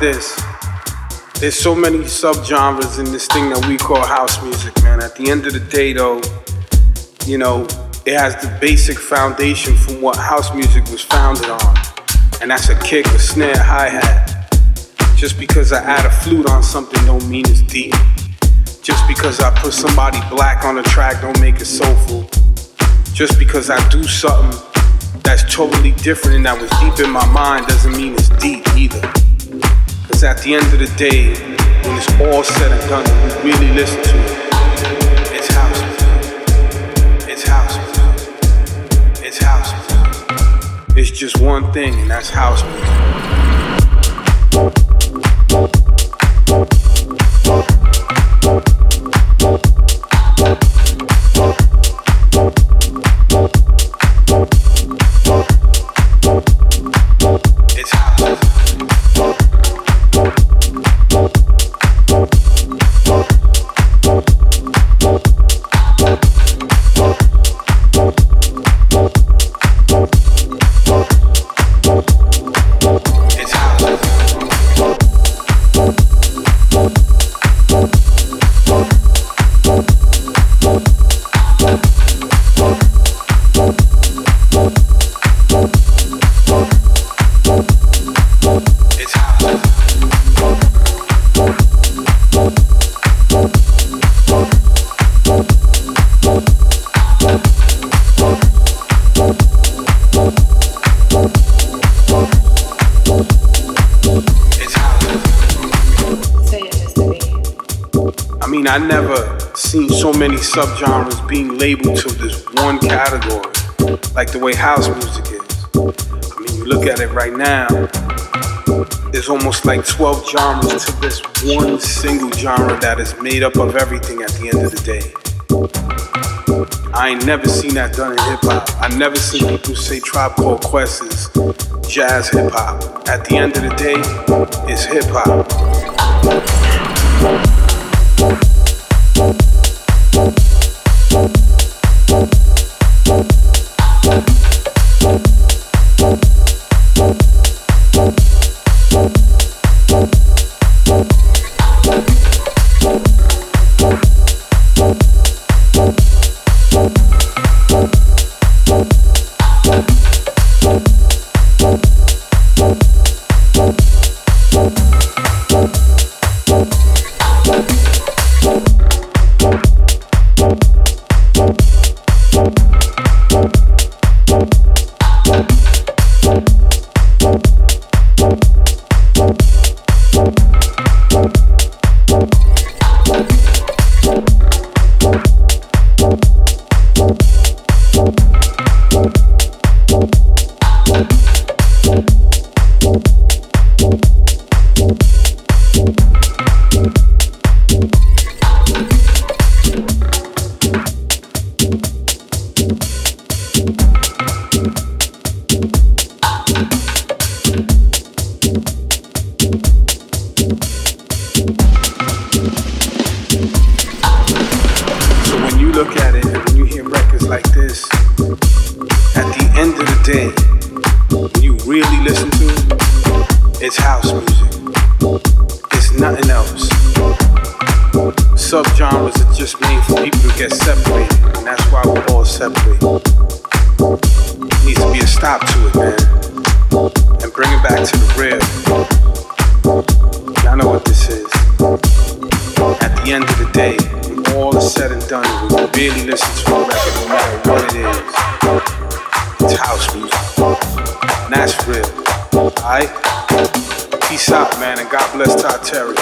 This. There's so many subgenres in this thing that we call house music, man. At the end of the day, though, you know, it has the basic foundation from what house music was founded on. And that's a kick, a snare, hi hat. Just because I add a flute on something don't mean it's deep. Just because I put somebody black on a track don't make it soulful. Just because I do something that's totally different and that was deep in my mind doesn't mean it's deep either. Because at the end of the day, when it's all said and done, we really listen to it, it's house music. It's house music. It's house music. It's just one thing, and that's house music. Subgenres being labeled to this one category, like the way house music is. I mean, you look at it right now, there's almost like 12 genres to this one single genre that is made up of everything at the end of the day. I ain't never seen that done in hip hop. I never seen people say Tribe Called Quest is jazz hip hop. At the end of the day, it's hip hop. Thank To it, man. And bring it back to the real. Y'all know what this is. At the end of the day, when all is said and done, when you really listen to a record, no matter what it is, it's house music. And that's real. Alright? Peace out, man, and God bless Todd Terry.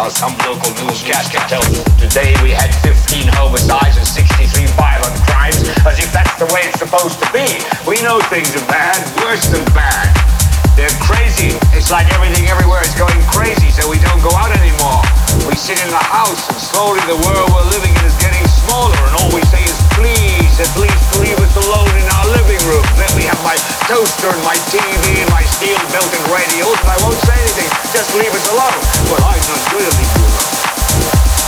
While some local newscaster tells us today we had 15 homicides and 63 violent crimes as if that's the way it's supposed to be. We know things are bad, worse than bad. They're crazy. It's like everything everywhere is going crazy, so we don't go out anymore. We sit in the house, and slowly the world we're living in is getting smaller, and all we say is, please, at least leave us alone in our living room. Then we have my toaster and my TV and my steel-belted radios, and I won't say anything. Just leave us alone. Well, I'm not to alone.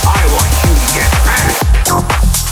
I want you to get mad.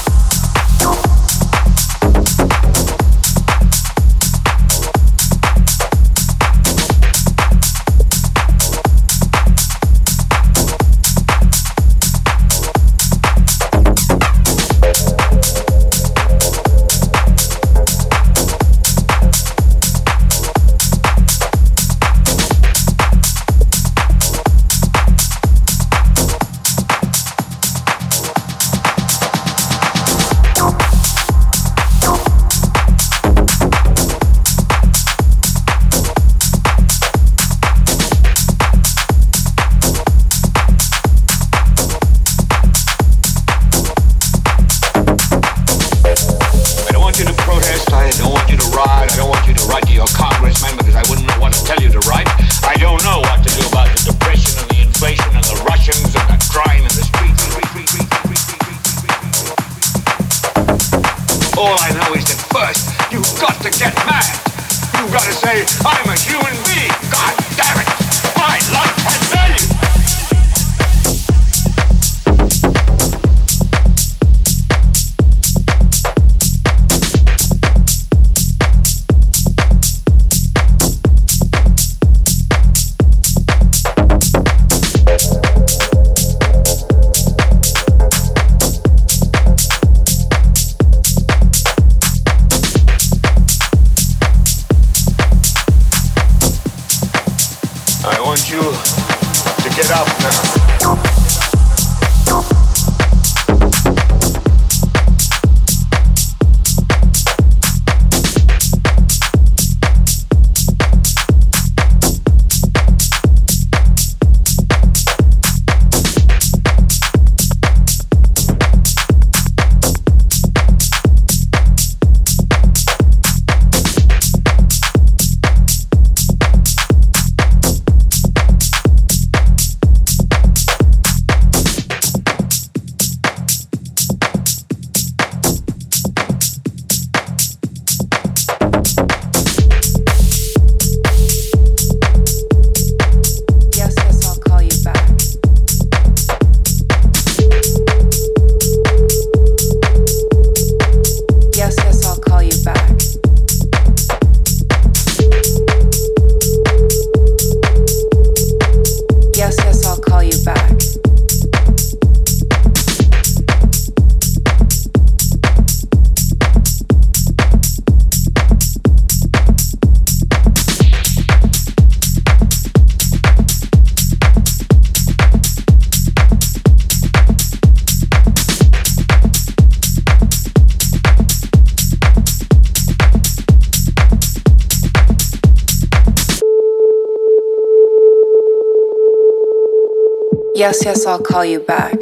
Yes, yes, I'll call you back.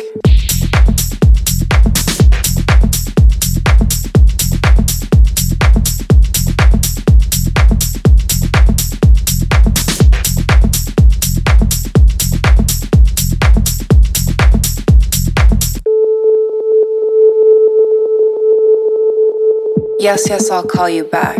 Yes, yes, I'll call you back.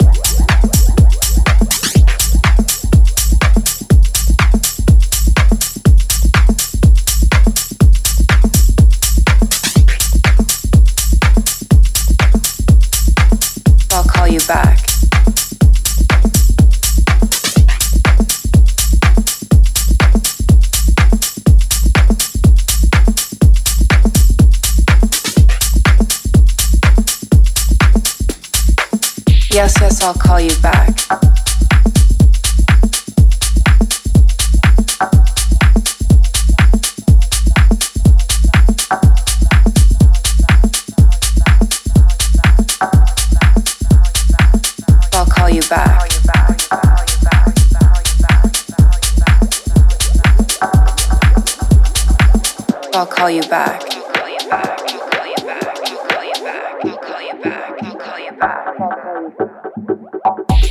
Yes, yes, I'll call you back. I'll call you back. I'll call you back.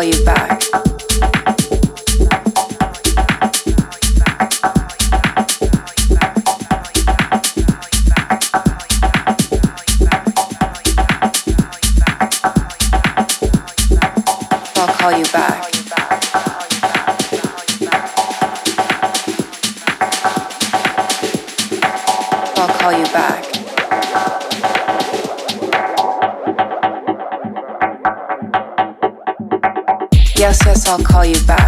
Call you back. I'll call you back. I'll call you back. I'll call you back.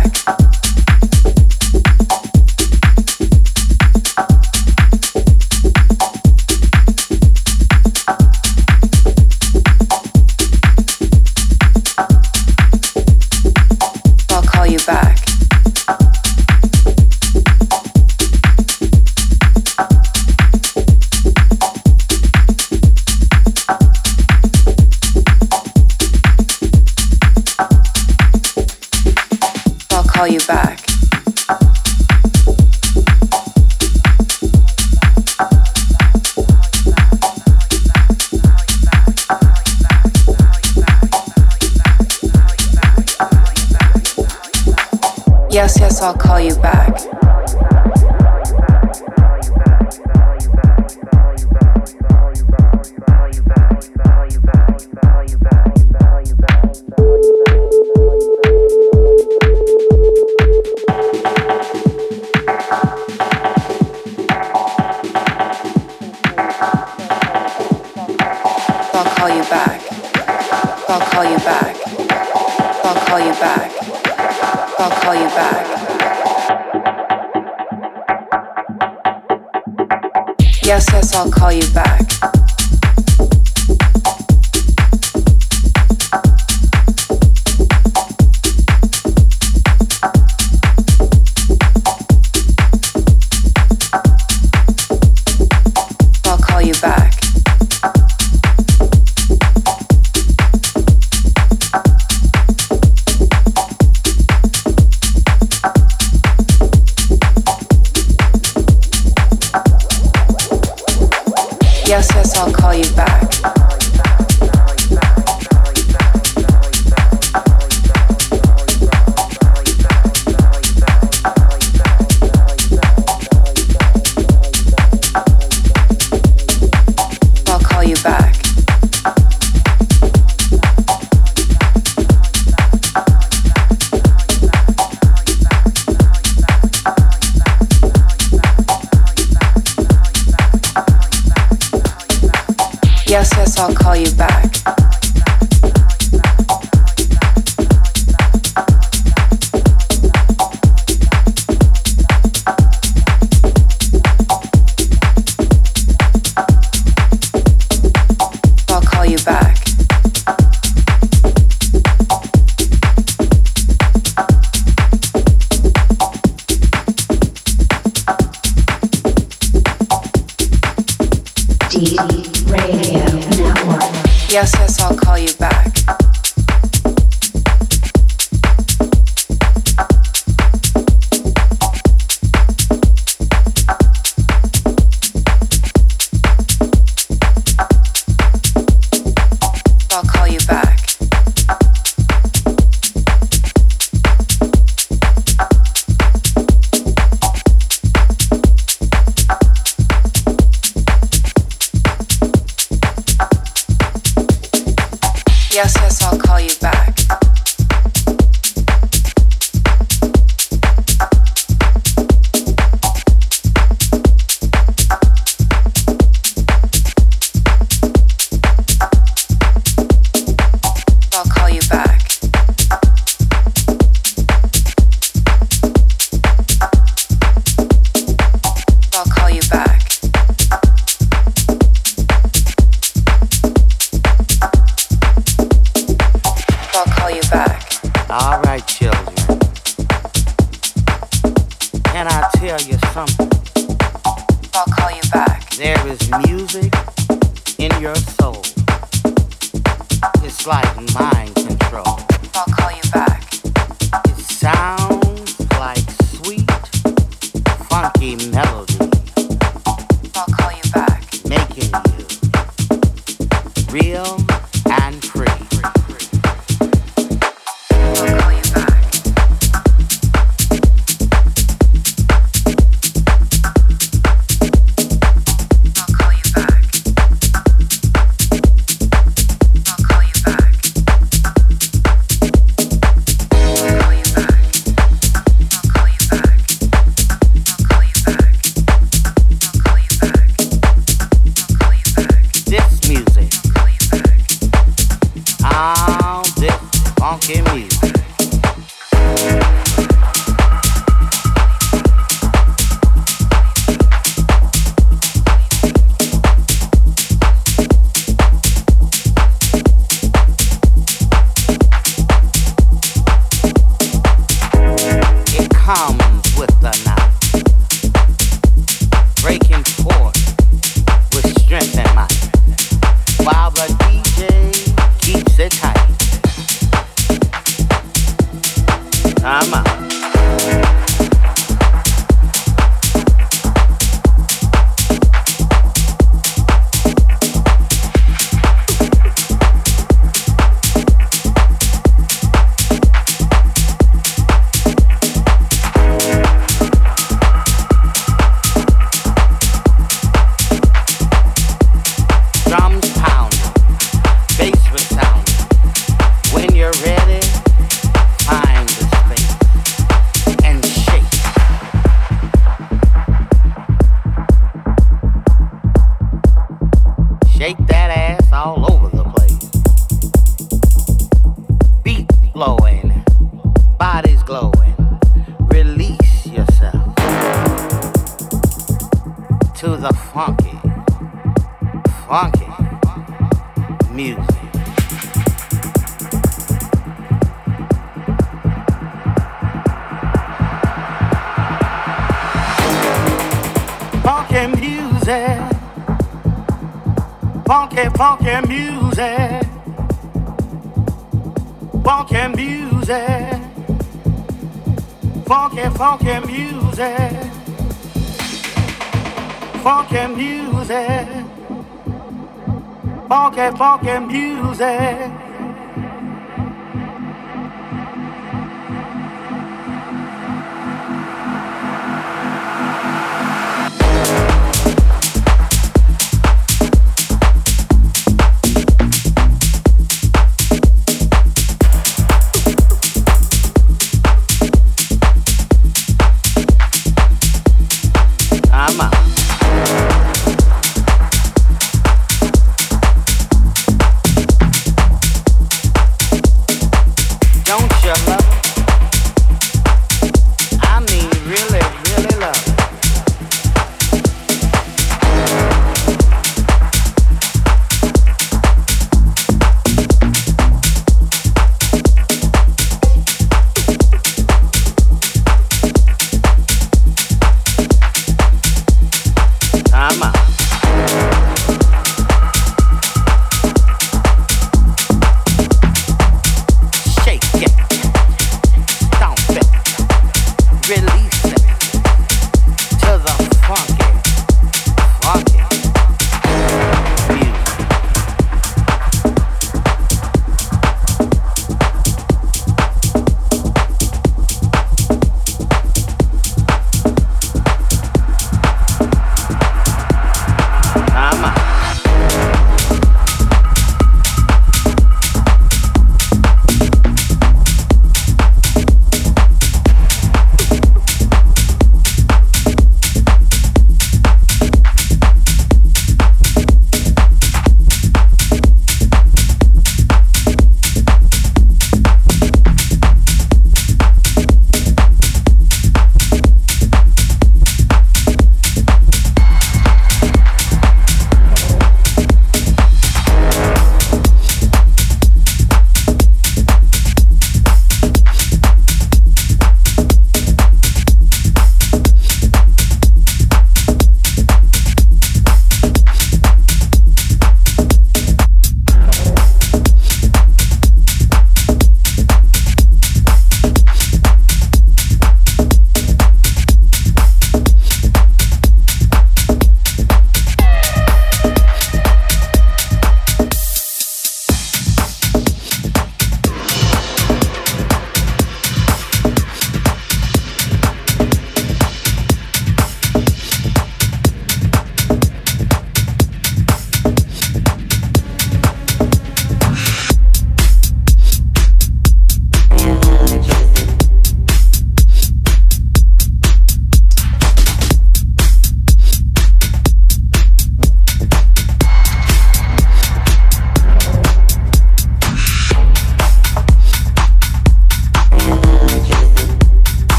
Funky music.